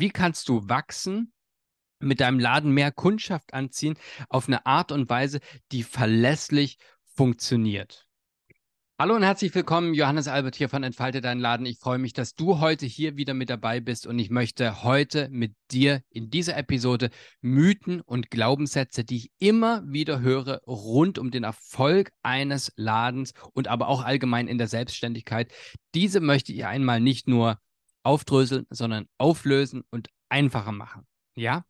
Wie kannst du wachsen, mit deinem Laden mehr Kundschaft anziehen, auf eine Art und Weise, die verlässlich funktioniert? Hallo und herzlich willkommen, Johannes Albert hier von Entfalte deinen Laden. Ich freue mich, dass du heute hier wieder mit dabei bist und ich möchte heute mit dir in dieser Episode Mythen und Glaubenssätze, die ich immer wieder höre, rund um den Erfolg eines Ladens und aber auch allgemein in der Selbstständigkeit. Diese möchte ich einmal nicht nur aufdröseln, sondern auflösen und einfacher machen. Ja,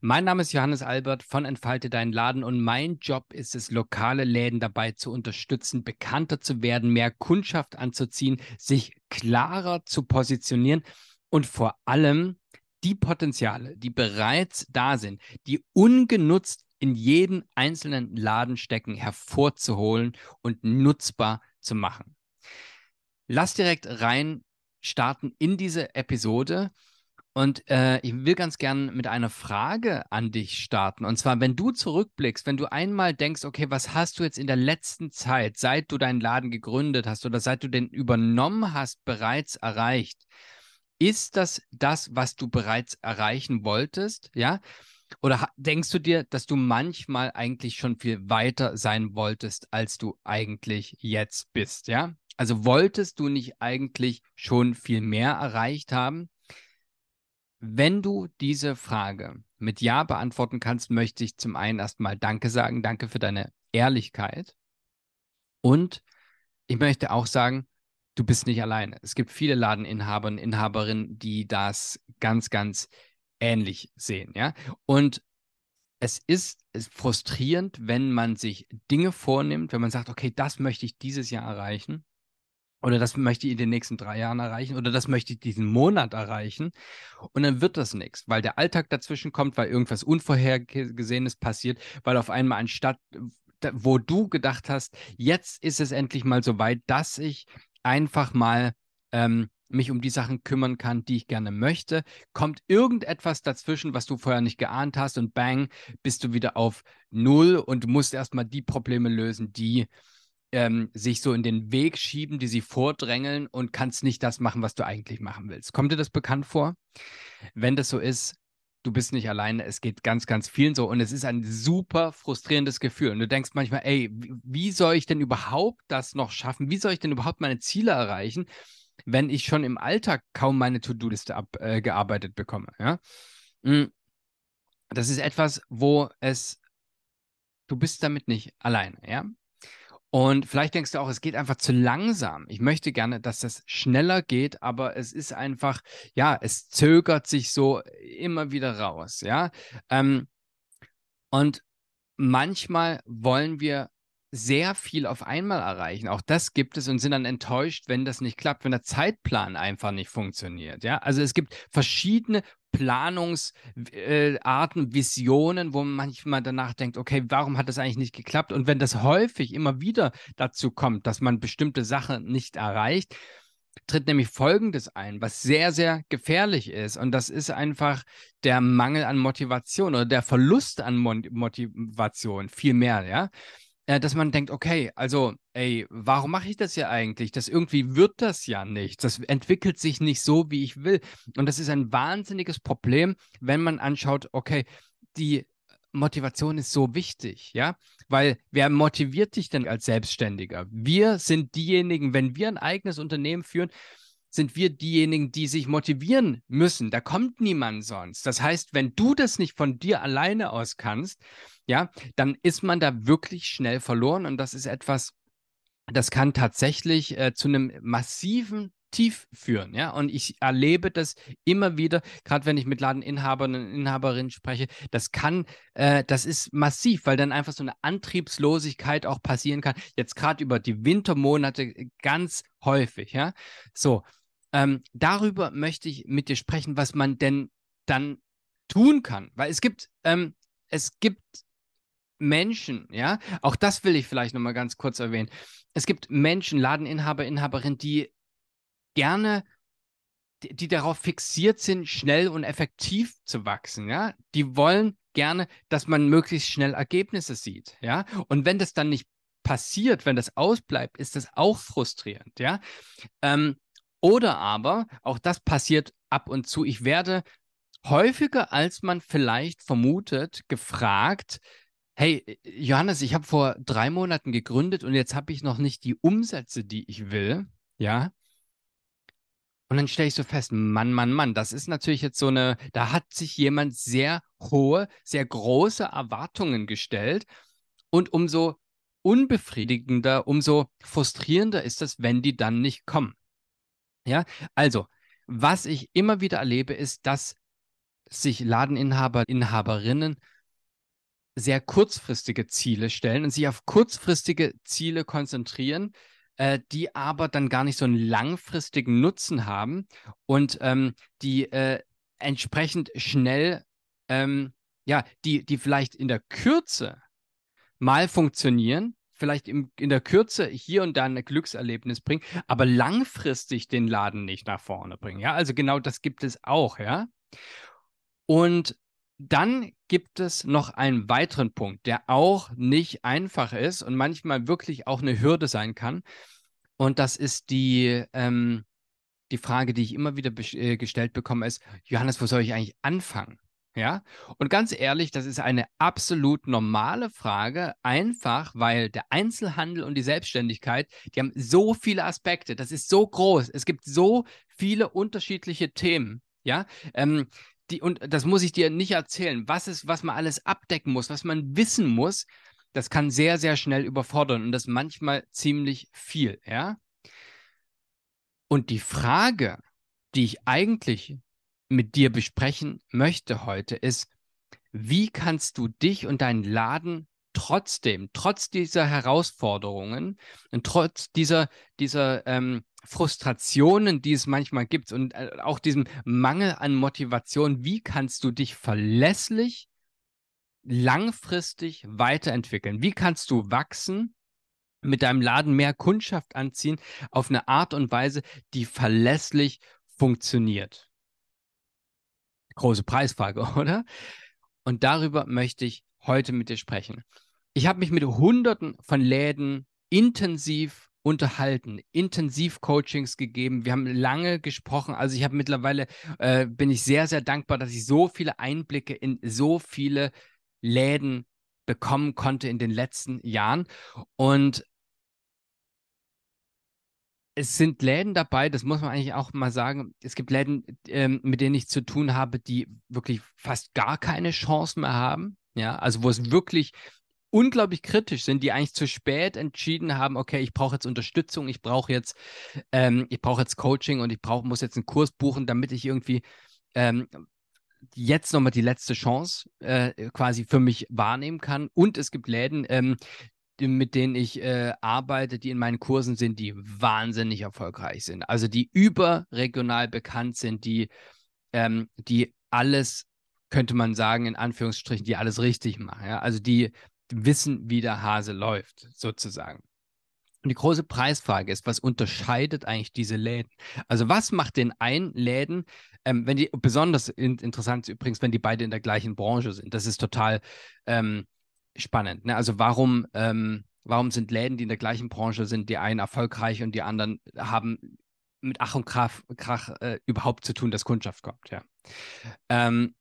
mein Name ist Johannes Albert von Entfalte deinen Laden und mein Job ist es, lokale Läden dabei zu unterstützen, bekannter zu werden, mehr Kundschaft anzuziehen, sich klarer zu positionieren und vor allem die Potenziale, die bereits da sind, die ungenutzt in jeden einzelnen Laden stecken, hervorzuholen und nutzbar zu machen. Lass direkt rein starten in diese Episode. Und äh, ich will ganz gern mit einer Frage an dich starten. Und zwar, wenn du zurückblickst, wenn du einmal denkst, okay, was hast du jetzt in der letzten Zeit, seit du deinen Laden gegründet hast oder seit du den übernommen hast, bereits erreicht? Ist das das, was du bereits erreichen wolltest? Ja? Oder denkst du dir, dass du manchmal eigentlich schon viel weiter sein wolltest, als du eigentlich jetzt bist? Ja? Also wolltest du nicht eigentlich schon viel mehr erreicht haben? Wenn du diese Frage mit Ja beantworten kannst, möchte ich zum einen erstmal Danke sagen. Danke für deine Ehrlichkeit. Und ich möchte auch sagen, du bist nicht alleine. Es gibt viele Ladeninhaber und Inhaberinnen, die das ganz, ganz ähnlich sehen. Ja? Und es ist, ist frustrierend, wenn man sich Dinge vornimmt, wenn man sagt, okay, das möchte ich dieses Jahr erreichen oder das möchte ich in den nächsten drei Jahren erreichen oder das möchte ich diesen Monat erreichen. Und dann wird das nichts, weil der Alltag dazwischen kommt, weil irgendwas Unvorhergesehenes passiert, weil auf einmal anstatt, wo du gedacht hast, jetzt ist es endlich mal so weit, dass ich einfach mal ähm, mich um die Sachen kümmern kann, die ich gerne möchte, kommt irgendetwas dazwischen, was du vorher nicht geahnt hast und bang, bist du wieder auf Null und musst erstmal die Probleme lösen, die ähm, sich so in den Weg schieben, die sie vordrängeln und kannst nicht das machen, was du eigentlich machen willst. Kommt dir das bekannt vor? Wenn das so ist, du bist nicht alleine, es geht ganz, ganz vielen so und es ist ein super frustrierendes Gefühl. Und du denkst manchmal, ey, wie soll ich denn überhaupt das noch schaffen? Wie soll ich denn überhaupt meine Ziele erreichen, wenn ich schon im Alltag kaum meine To-Do-Liste abgearbeitet äh, bekomme? Ja? Hm. Das ist etwas, wo es, du bist damit nicht alleine, ja? Und vielleicht denkst du auch, es geht einfach zu langsam. Ich möchte gerne, dass das schneller geht, aber es ist einfach, ja, es zögert sich so immer wieder raus, ja. Ähm, und manchmal wollen wir sehr viel auf einmal erreichen. Auch das gibt es und sind dann enttäuscht, wenn das nicht klappt, wenn der Zeitplan einfach nicht funktioniert. Ja, also es gibt verschiedene Planungsarten, äh, Visionen, wo man manchmal danach denkt, okay, warum hat das eigentlich nicht geklappt? Und wenn das häufig immer wieder dazu kommt, dass man bestimmte Sachen nicht erreicht, tritt nämlich Folgendes ein, was sehr, sehr gefährlich ist. Und das ist einfach der Mangel an Motivation oder der Verlust an Motivation, viel mehr, ja dass man denkt, okay, also, ey, warum mache ich das ja eigentlich? Das irgendwie wird das ja nicht. Das entwickelt sich nicht so, wie ich will. Und das ist ein wahnsinniges Problem, wenn man anschaut, okay, die Motivation ist so wichtig, ja? Weil wer motiviert dich denn als Selbstständiger? Wir sind diejenigen, wenn wir ein eigenes Unternehmen führen, sind wir diejenigen, die sich motivieren müssen. Da kommt niemand sonst. Das heißt, wenn du das nicht von dir alleine aus kannst, ja, dann ist man da wirklich schnell verloren und das ist etwas, das kann tatsächlich äh, zu einem massiven Tief führen, ja. Und ich erlebe das immer wieder, gerade wenn ich mit Ladeninhabern und Inhaberinnen spreche, das kann, äh, das ist massiv, weil dann einfach so eine Antriebslosigkeit auch passieren kann. Jetzt gerade über die Wintermonate ganz häufig, ja. So, ähm, darüber möchte ich mit dir sprechen, was man denn dann tun kann. Weil es gibt, ähm, es gibt Menschen, ja, auch das will ich vielleicht nochmal ganz kurz erwähnen. Es gibt Menschen, Ladeninhaber, Inhaberinnen, die gerne, die, die darauf fixiert sind, schnell und effektiv zu wachsen, ja. Die wollen gerne, dass man möglichst schnell Ergebnisse sieht, ja. Und wenn das dann nicht passiert, wenn das ausbleibt, ist das auch frustrierend, ja. Ähm, oder aber, auch das passiert ab und zu, ich werde häufiger als man vielleicht vermutet, gefragt, hey, Johannes, ich habe vor drei Monaten gegründet und jetzt habe ich noch nicht die Umsätze, die ich will, ja. Und dann stelle ich so fest, Mann, Mann, Mann, das ist natürlich jetzt so eine, da hat sich jemand sehr hohe, sehr große Erwartungen gestellt. Und umso unbefriedigender, umso frustrierender ist es, wenn die dann nicht kommen. Ja, also, was ich immer wieder erlebe, ist, dass sich Ladeninhaber, Inhaberinnen sehr kurzfristige Ziele stellen und sich auf kurzfristige Ziele konzentrieren, äh, die aber dann gar nicht so einen langfristigen Nutzen haben und ähm, die äh, entsprechend schnell, ähm, ja, die, die vielleicht in der Kürze mal funktionieren, vielleicht im, in der Kürze hier und da ein Glückserlebnis bringen, aber langfristig den Laden nicht nach vorne bringen. Ja, also genau das gibt es auch, ja. Und dann gibt es noch einen weiteren Punkt, der auch nicht einfach ist und manchmal wirklich auch eine Hürde sein kann. Und das ist die, ähm, die Frage, die ich immer wieder äh, gestellt bekomme, ist, Johannes, wo soll ich eigentlich anfangen? Ja, und ganz ehrlich, das ist eine absolut normale Frage, einfach weil der Einzelhandel und die Selbstständigkeit, die haben so viele Aspekte, das ist so groß, es gibt so viele unterschiedliche Themen, ja, ähm, die, und das muss ich dir nicht erzählen, was ist, was man alles abdecken muss, was man wissen muss, das kann sehr, sehr schnell überfordern und das manchmal ziemlich viel, ja. Und die Frage, die ich eigentlich mit dir besprechen möchte heute, ist, wie kannst du dich und deinen Laden trotzdem, trotz dieser Herausforderungen und trotz dieser, dieser ähm, Frustrationen, die es manchmal gibt und äh, auch diesem Mangel an Motivation, wie kannst du dich verlässlich, langfristig weiterentwickeln? Wie kannst du wachsen? mit deinem Laden mehr Kundschaft anziehen auf eine Art und Weise, die verlässlich funktioniert große Preisfrage, oder? Und darüber möchte ich heute mit dir sprechen. Ich habe mich mit Hunderten von Läden intensiv unterhalten, intensiv Coachings gegeben. Wir haben lange gesprochen. Also ich habe mittlerweile, äh, bin ich sehr, sehr dankbar, dass ich so viele Einblicke in so viele Läden bekommen konnte in den letzten Jahren. Und es sind Läden dabei, das muss man eigentlich auch mal sagen. Es gibt Läden, ähm, mit denen ich zu tun habe, die wirklich fast gar keine Chance mehr haben. Ja, also wo es wirklich unglaublich kritisch sind, die eigentlich zu spät entschieden haben, okay, ich brauche jetzt Unterstützung, ich brauche jetzt, ähm, ich brauche jetzt Coaching und ich brauche, muss jetzt einen Kurs buchen, damit ich irgendwie ähm, jetzt nochmal die letzte Chance äh, quasi für mich wahrnehmen kann. Und es gibt Läden, ähm, mit denen ich äh, arbeite, die in meinen Kursen sind, die wahnsinnig erfolgreich sind. Also die überregional bekannt sind, die, ähm, die alles, könnte man sagen, in Anführungsstrichen, die alles richtig machen. Ja? Also die wissen, wie der Hase läuft, sozusagen. Und die große Preisfrage ist, was unterscheidet eigentlich diese Läden? Also was macht den einen Läden, ähm, wenn die, besonders in, interessant ist übrigens, wenn die beide in der gleichen Branche sind. Das ist total ähm, spannend. Ne? Also warum, ähm, warum sind Läden, die in der gleichen Branche sind, die einen erfolgreich und die anderen haben mit Ach und Krach, Krach äh, überhaupt zu tun, dass Kundschaft kommt, ja. Ähm,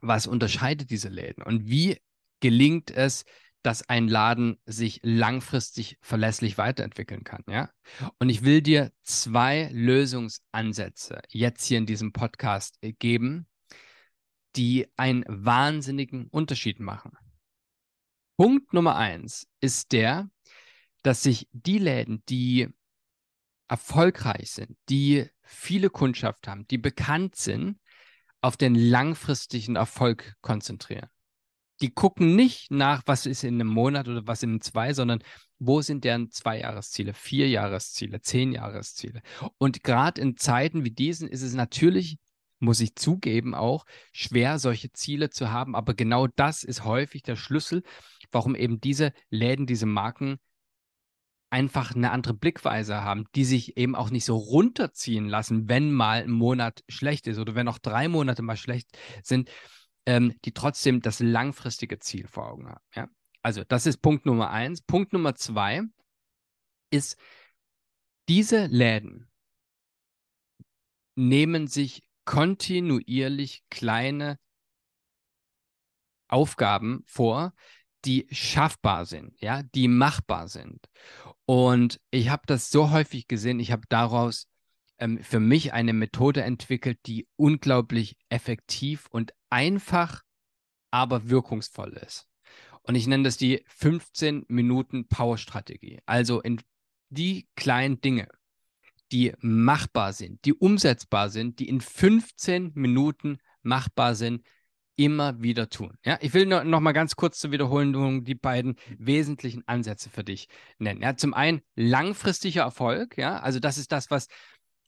was unterscheidet diese Läden und wie gelingt es, dass ein Laden sich langfristig verlässlich weiterentwickeln kann, ja? Und ich will dir zwei Lösungsansätze jetzt hier in diesem Podcast äh, geben, die einen wahnsinnigen Unterschied machen. Punkt Nummer eins ist der, dass sich die Läden, die erfolgreich sind, die viele Kundschaft haben, die bekannt sind, auf den langfristigen Erfolg konzentrieren. Die gucken nicht nach, was ist in einem Monat oder was in zwei, sondern wo sind deren Zweijahresziele, Vierjahresziele, Zehnjahresziele. Und gerade in Zeiten wie diesen ist es natürlich muss ich zugeben, auch schwer, solche Ziele zu haben. Aber genau das ist häufig der Schlüssel, warum eben diese Läden, diese Marken einfach eine andere Blickweise haben, die sich eben auch nicht so runterziehen lassen, wenn mal ein Monat schlecht ist oder wenn auch drei Monate mal schlecht sind, ähm, die trotzdem das langfristige Ziel vor Augen haben. Ja? Also das ist Punkt Nummer eins. Punkt Nummer zwei ist, diese Läden nehmen sich kontinuierlich kleine Aufgaben vor, die schaffbar sind, ja, die machbar sind. Und ich habe das so häufig gesehen, ich habe daraus ähm, für mich eine Methode entwickelt, die unglaublich effektiv und einfach, aber wirkungsvoll ist. Und ich nenne das die 15 Minuten Power-Strategie. Also in die kleinen Dinge, die machbar sind, die umsetzbar sind, die in 15 Minuten machbar sind, immer wieder tun. Ja, ich will noch, noch mal ganz kurz zur Wiederholung die beiden wesentlichen Ansätze für dich nennen. Ja, zum einen langfristiger Erfolg. Ja, also das ist das, was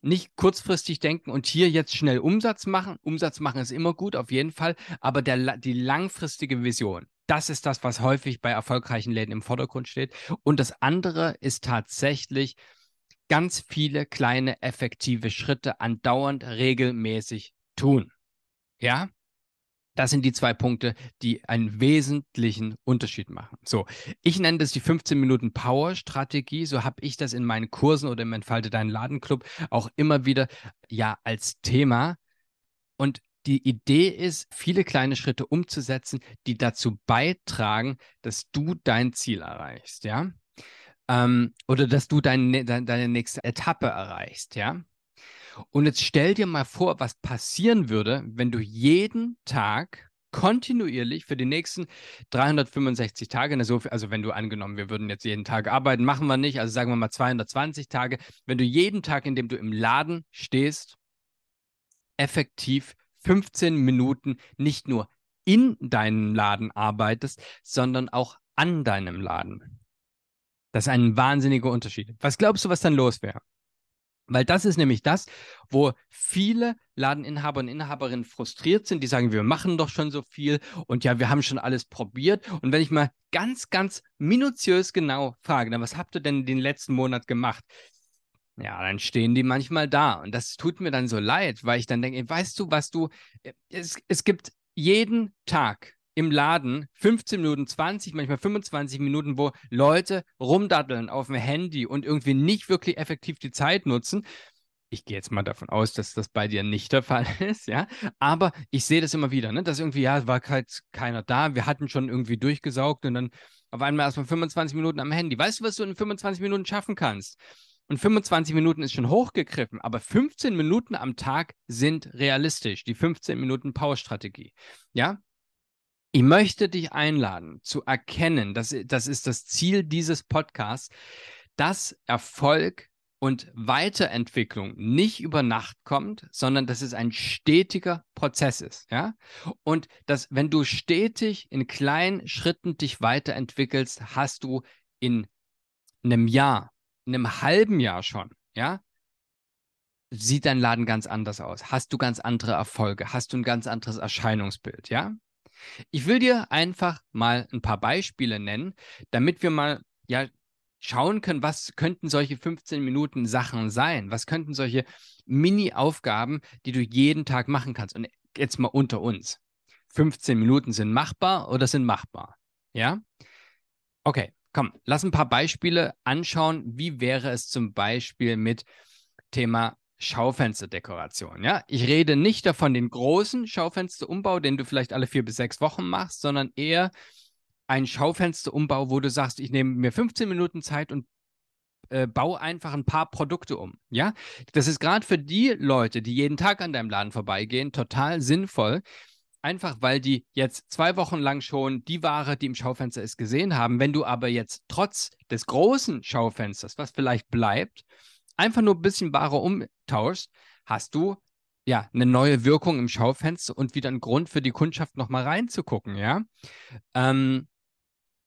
nicht kurzfristig denken und hier jetzt schnell Umsatz machen. Umsatz machen ist immer gut, auf jeden Fall, aber der, die langfristige Vision, das ist das, was häufig bei erfolgreichen Läden im Vordergrund steht. Und das andere ist tatsächlich ganz viele kleine effektive Schritte andauernd regelmäßig tun. Ja, das sind die zwei Punkte, die einen wesentlichen Unterschied machen. So, ich nenne das die 15 Minuten Power-Strategie. So habe ich das in meinen Kursen oder im Entfalte Deinen Ladenclub auch immer wieder ja als Thema. Und die Idee ist, viele kleine Schritte umzusetzen, die dazu beitragen, dass du dein Ziel erreichst, ja. Ähm, oder dass du dein, deine, deine nächste Etappe erreichst, ja. Und jetzt stell dir mal vor, was passieren würde, wenn du jeden Tag kontinuierlich für die nächsten 365 Tage, also wenn du angenommen, wir würden jetzt jeden Tag arbeiten, machen wir nicht, also sagen wir mal 220 Tage, wenn du jeden Tag, in dem du im Laden stehst, effektiv 15 Minuten nicht nur in deinem Laden arbeitest, sondern auch an deinem Laden. Das ist ein wahnsinniger Unterschied. Was glaubst du, was dann los wäre? Weil das ist nämlich das, wo viele Ladeninhaber und Inhaberinnen frustriert sind, die sagen, wir machen doch schon so viel und ja, wir haben schon alles probiert. Und wenn ich mal ganz, ganz minutiös genau frage, na, was habt ihr denn den letzten Monat gemacht? Ja, dann stehen die manchmal da. Und das tut mir dann so leid, weil ich dann denke, weißt du, was du, äh, es, es gibt jeden Tag im Laden 15 Minuten, 20, manchmal 25 Minuten, wo Leute rumdaddeln auf dem Handy und irgendwie nicht wirklich effektiv die Zeit nutzen. Ich gehe jetzt mal davon aus, dass das bei dir nicht der Fall ist, ja. Aber ich sehe das immer wieder, ne? dass irgendwie, ja, war halt keiner da, wir hatten schon irgendwie durchgesaugt und dann auf einmal erstmal 25 Minuten am Handy. Weißt du, was du in 25 Minuten schaffen kannst? Und 25 Minuten ist schon hochgegriffen, aber 15 Minuten am Tag sind realistisch. Die 15 Minuten Power-Strategie. Ja, ich möchte dich einladen zu erkennen, das, das ist das Ziel dieses Podcasts, dass Erfolg und Weiterentwicklung nicht über Nacht kommt, sondern dass es ein stetiger Prozess ist, ja? Und dass wenn du stetig in kleinen Schritten dich weiterentwickelst, hast du in einem Jahr, in einem halben Jahr schon, ja? Sieht dein Laden ganz anders aus? Hast du ganz andere Erfolge? Hast du ein ganz anderes Erscheinungsbild, ja? Ich will dir einfach mal ein paar Beispiele nennen, damit wir mal ja schauen können, was könnten solche 15 Minuten Sachen sein? Was könnten solche Mini-Aufgaben, die du jeden Tag machen kannst? Und jetzt mal unter uns. 15 Minuten sind machbar oder sind machbar? Ja? Okay, komm, lass ein paar Beispiele anschauen. Wie wäre es zum Beispiel mit Thema Schaufensterdekoration. Ja, ich rede nicht davon den großen Schaufensterumbau, den du vielleicht alle vier bis sechs Wochen machst, sondern eher ein Schaufensterumbau, wo du sagst, ich nehme mir 15 Minuten Zeit und äh, baue einfach ein paar Produkte um. Ja, das ist gerade für die Leute, die jeden Tag an deinem Laden vorbeigehen, total sinnvoll. Einfach weil die jetzt zwei Wochen lang schon die Ware, die im Schaufenster ist, gesehen haben. Wenn du aber jetzt trotz des großen Schaufensters, was vielleicht bleibt, einfach nur ein bisschen Ware umtauschst, hast du ja eine neue Wirkung im Schaufenster und wieder einen Grund für die Kundschaft nochmal reinzugucken, ja. Ähm,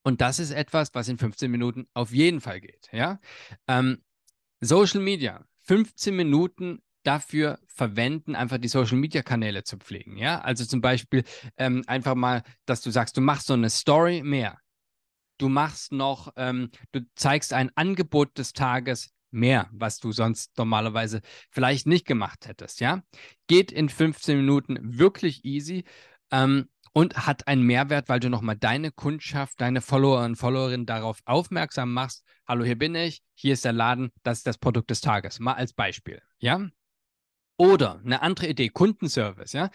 und das ist etwas, was in 15 Minuten auf jeden Fall geht, ja. Ähm, Social Media, 15 Minuten dafür verwenden, einfach die Social Media Kanäle zu pflegen. Ja, also zum Beispiel ähm, einfach mal, dass du sagst, du machst so eine Story mehr. Du machst noch, ähm, du zeigst ein Angebot des Tages mehr, was du sonst normalerweise vielleicht nicht gemacht hättest, ja. Geht in 15 Minuten wirklich easy ähm, und hat einen Mehrwert, weil du nochmal deine Kundschaft, deine Follower und Followerinnen darauf aufmerksam machst. Hallo, hier bin ich, hier ist der Laden, das ist das Produkt des Tages. Mal als Beispiel, ja. Oder eine andere Idee, Kundenservice, ja.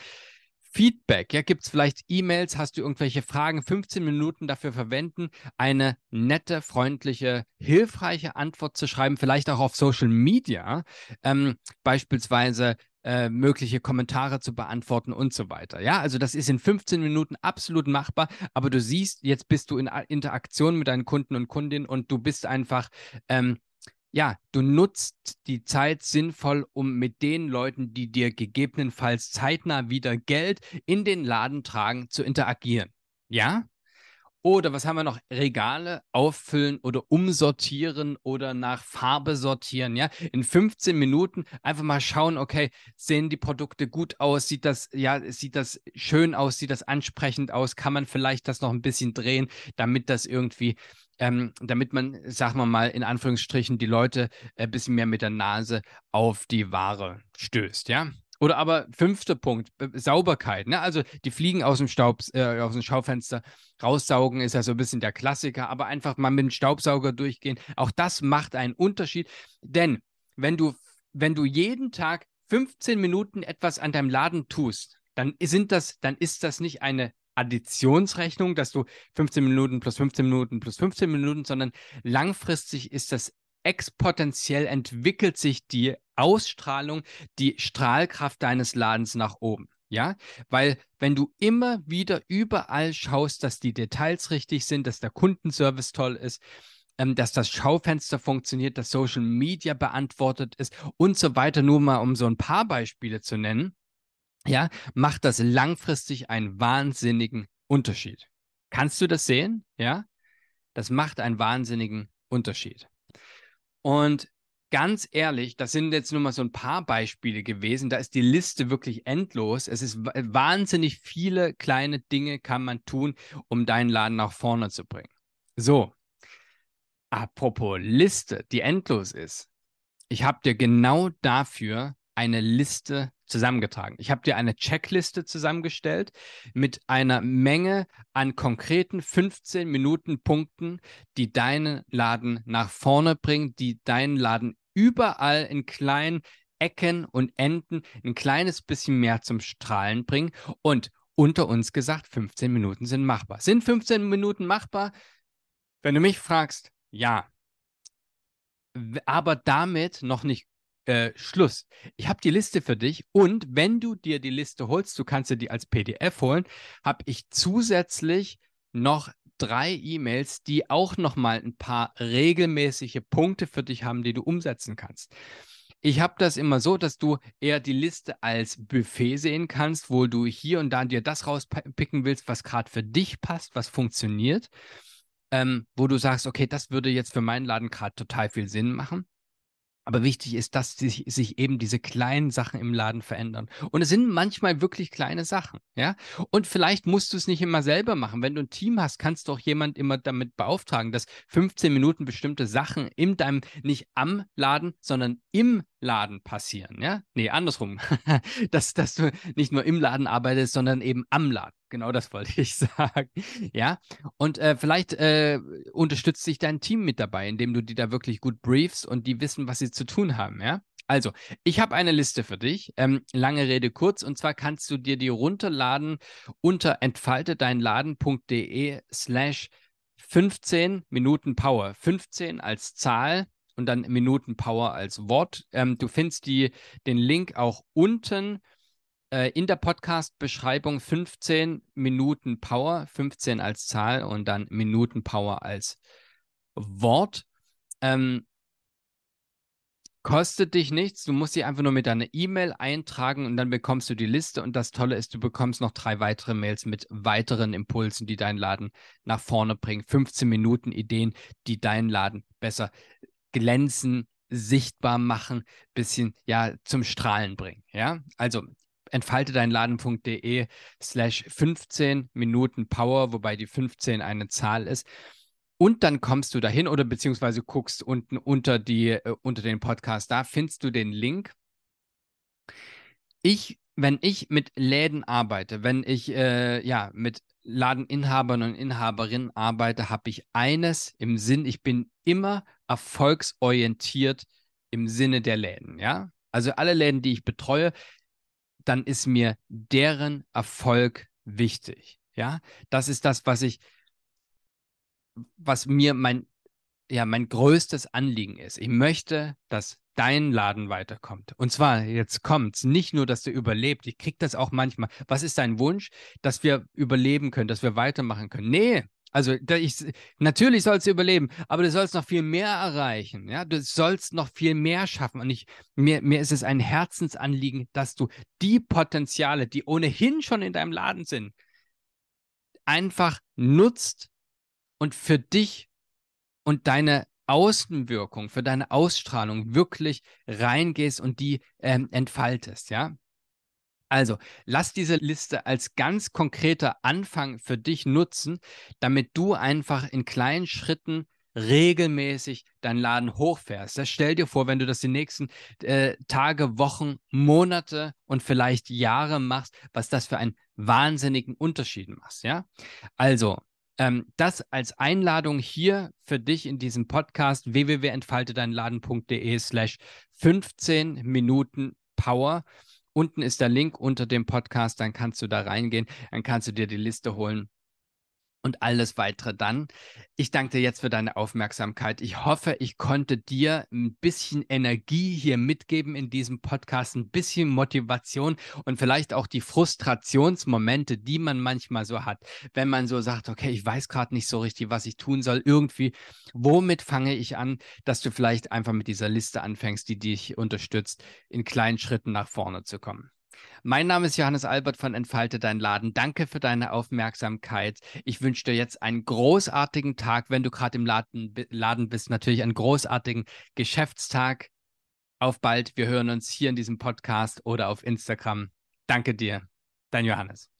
Feedback, ja, gibt es vielleicht E-Mails, hast du irgendwelche Fragen, 15 Minuten dafür verwenden, eine nette, freundliche, hilfreiche Antwort zu schreiben, vielleicht auch auf Social Media, ähm, beispielsweise äh, mögliche Kommentare zu beantworten und so weiter. Ja, also das ist in 15 Minuten absolut machbar, aber du siehst, jetzt bist du in Interaktion mit deinen Kunden und Kundinnen und du bist einfach ähm, ja, du nutzt die Zeit sinnvoll, um mit den Leuten, die dir gegebenenfalls zeitnah wieder Geld in den Laden tragen, zu interagieren. Ja? Oder was haben wir noch? Regale auffüllen oder umsortieren oder nach Farbe sortieren. Ja, in 15 Minuten einfach mal schauen, okay, sehen die Produkte gut aus? Sieht das, ja, sieht das schön aus? Sieht das ansprechend aus? Kann man vielleicht das noch ein bisschen drehen, damit das irgendwie ähm, damit man, sagen wir mal, in Anführungsstrichen die Leute ein bisschen mehr mit der Nase auf die Ware stößt, ja? Oder aber fünfter Punkt, Sauberkeit. Ne? Also die Fliegen aus dem Staub, äh, aus dem Schaufenster raussaugen ist ja so ein bisschen der Klassiker, aber einfach mal mit dem Staubsauger durchgehen. Auch das macht einen Unterschied. Denn wenn du, wenn du jeden Tag 15 Minuten etwas an deinem Laden tust, dann sind das, dann ist das nicht eine Additionsrechnung, dass du 15 Minuten plus 15 Minuten plus 15 Minuten, sondern langfristig ist das exponentiell entwickelt sich die Ausstrahlung, die Strahlkraft deines Ladens nach oben. Ja, weil wenn du immer wieder überall schaust, dass die Details richtig sind, dass der Kundenservice toll ist, ähm, dass das Schaufenster funktioniert, dass Social Media beantwortet ist und so weiter, nur mal um so ein paar Beispiele zu nennen, ja, macht das langfristig einen wahnsinnigen Unterschied. Kannst du das sehen? Ja, das macht einen wahnsinnigen Unterschied. Und ganz ehrlich, das sind jetzt nur mal so ein paar Beispiele gewesen. Da ist die Liste wirklich endlos. Es ist wahnsinnig viele kleine Dinge kann man tun, um deinen Laden nach vorne zu bringen. So, apropos Liste, die endlos ist. Ich habe dir genau dafür eine Liste zusammengetragen. Ich habe dir eine Checkliste zusammengestellt mit einer Menge an konkreten 15 Minuten Punkten, die deinen Laden nach vorne bringen, die deinen Laden überall in kleinen Ecken und Enden ein kleines bisschen mehr zum Strahlen bringen. Und unter uns gesagt, 15 Minuten sind machbar. Sind 15 Minuten machbar? Wenn du mich fragst, ja. Aber damit noch nicht äh, Schluss. Ich habe die Liste für dich und wenn du dir die Liste holst, du kannst dir die als PDF holen, habe ich zusätzlich noch drei E-Mails, die auch nochmal ein paar regelmäßige Punkte für dich haben, die du umsetzen kannst. Ich habe das immer so, dass du eher die Liste als Buffet sehen kannst, wo du hier und da dir das rauspicken willst, was gerade für dich passt, was funktioniert, ähm, wo du sagst, okay, das würde jetzt für meinen Laden gerade total viel Sinn machen. Aber wichtig ist, dass sich, sich, eben diese kleinen Sachen im Laden verändern. Und es sind manchmal wirklich kleine Sachen, ja. Und vielleicht musst du es nicht immer selber machen. Wenn du ein Team hast, kannst du auch jemand immer damit beauftragen, dass 15 Minuten bestimmte Sachen in deinem, nicht am Laden, sondern im Laden passieren, ja? Nee, andersrum. dass, dass du nicht nur im Laden arbeitest, sondern eben am Laden. Genau das wollte ich sagen. Ja, und äh, vielleicht äh, unterstützt sich dein Team mit dabei, indem du die da wirklich gut briefst und die wissen, was sie zu tun haben, ja? Also, ich habe eine Liste für dich. Ähm, lange Rede kurz. Und zwar kannst du dir die runterladen unter entfaltedeinladen.de slash 15 Minuten Power. 15 als Zahl und dann Minuten Power als Wort. Ähm, du findest die, den Link auch unten äh, in der Podcast-Beschreibung 15 Minuten Power, 15 als Zahl und dann Minuten Power als Wort. Ähm, kostet dich nichts. Du musst sie einfach nur mit deiner E-Mail eintragen und dann bekommst du die Liste. Und das Tolle ist, du bekommst noch drei weitere Mails mit weiteren Impulsen, die deinen Laden nach vorne bringen. 15 Minuten Ideen, die deinen Laden besser glänzen, sichtbar machen, bisschen ja zum Strahlen bringen. Ja, also entfalte dein Laden.de slash 15 Minuten Power, wobei die 15 eine Zahl ist. Und dann kommst du dahin oder beziehungsweise guckst unten unter, die, äh, unter den Podcast. Da findest du den Link. Ich, wenn ich mit Läden arbeite, wenn ich äh, ja mit Ladeninhabern und Inhaberinnen arbeite, habe ich eines im Sinn, ich bin immer erfolgsorientiert im Sinne der Läden, ja. also alle Läden, die ich betreue, dann ist mir deren Erfolg wichtig. Ja, das ist das, was ich, was mir mein, ja, mein größtes Anliegen ist. Ich möchte, dass dein Laden weiterkommt. Und zwar, jetzt kommt's, nicht nur, dass du überlebt. Ich krieg das auch manchmal. Was ist dein Wunsch? Dass wir überleben können, dass wir weitermachen können. Nee, also ich, natürlich sollst du überleben, aber du sollst noch viel mehr erreichen. Ja, du sollst noch viel mehr schaffen. Und ich, mir, mir ist es ein Herzensanliegen, dass du die Potenziale, die ohnehin schon in deinem Laden sind, einfach nutzt und für dich und deine Außenwirkung, für deine Ausstrahlung wirklich reingehst und die ähm, entfaltest, ja. Also, lass diese Liste als ganz konkreter Anfang für dich nutzen, damit du einfach in kleinen Schritten regelmäßig deinen Laden hochfährst. Das stell dir vor, wenn du das die nächsten äh, Tage, Wochen, Monate und vielleicht Jahre machst, was das für einen wahnsinnigen Unterschied macht. Ja, also ähm, das als Einladung hier für dich in diesem Podcast www.entfaltedeinladen.de slash 15 Minuten Power. Unten ist der Link unter dem Podcast, dann kannst du da reingehen, dann kannst du dir die Liste holen und alles weitere dann. Ich danke dir jetzt für deine Aufmerksamkeit. Ich hoffe, ich konnte dir ein bisschen Energie hier mitgeben in diesem Podcast, ein bisschen Motivation und vielleicht auch die Frustrationsmomente, die man manchmal so hat, wenn man so sagt, okay, ich weiß gerade nicht so richtig, was ich tun soll. Irgendwie, womit fange ich an, dass du vielleicht einfach mit dieser Liste anfängst, die dich unterstützt, in kleinen Schritten nach vorne zu kommen. Mein Name ist Johannes Albert von Entfalte dein Laden. Danke für deine Aufmerksamkeit. Ich wünsche dir jetzt einen großartigen Tag, wenn du gerade im Laden, Laden bist. Natürlich einen großartigen Geschäftstag. Auf bald. Wir hören uns hier in diesem Podcast oder auf Instagram. Danke dir. Dein Johannes.